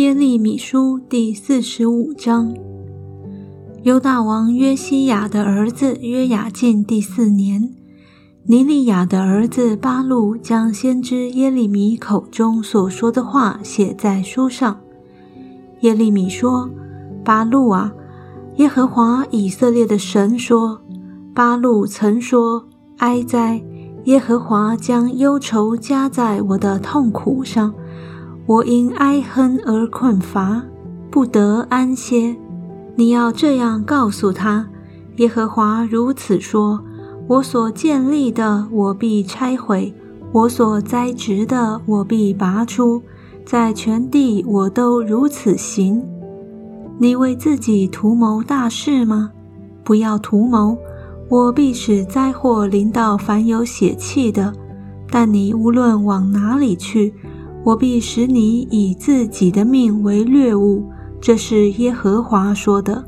耶利米书第四十五章。犹大王约西亚的儿子约雅敬第四年，尼利亚的儿子巴路将先知耶利米口中所说的话写在书上。耶利米说：“巴路啊，耶和华以色列的神说，巴路曾说：哀哉！耶和华将忧愁加在我的痛苦上，我因哀哼而困乏，不得安歇。”你要这样告诉他：耶和华如此说：我所建立的，我必拆毁；我所栽植的，我必拔出。在全地，我都如此行。你为自己图谋大事吗？不要图谋。我必使灾祸临到凡有血气的。但你无论往哪里去，我必使你以自己的命为掠物。这是耶和华说的。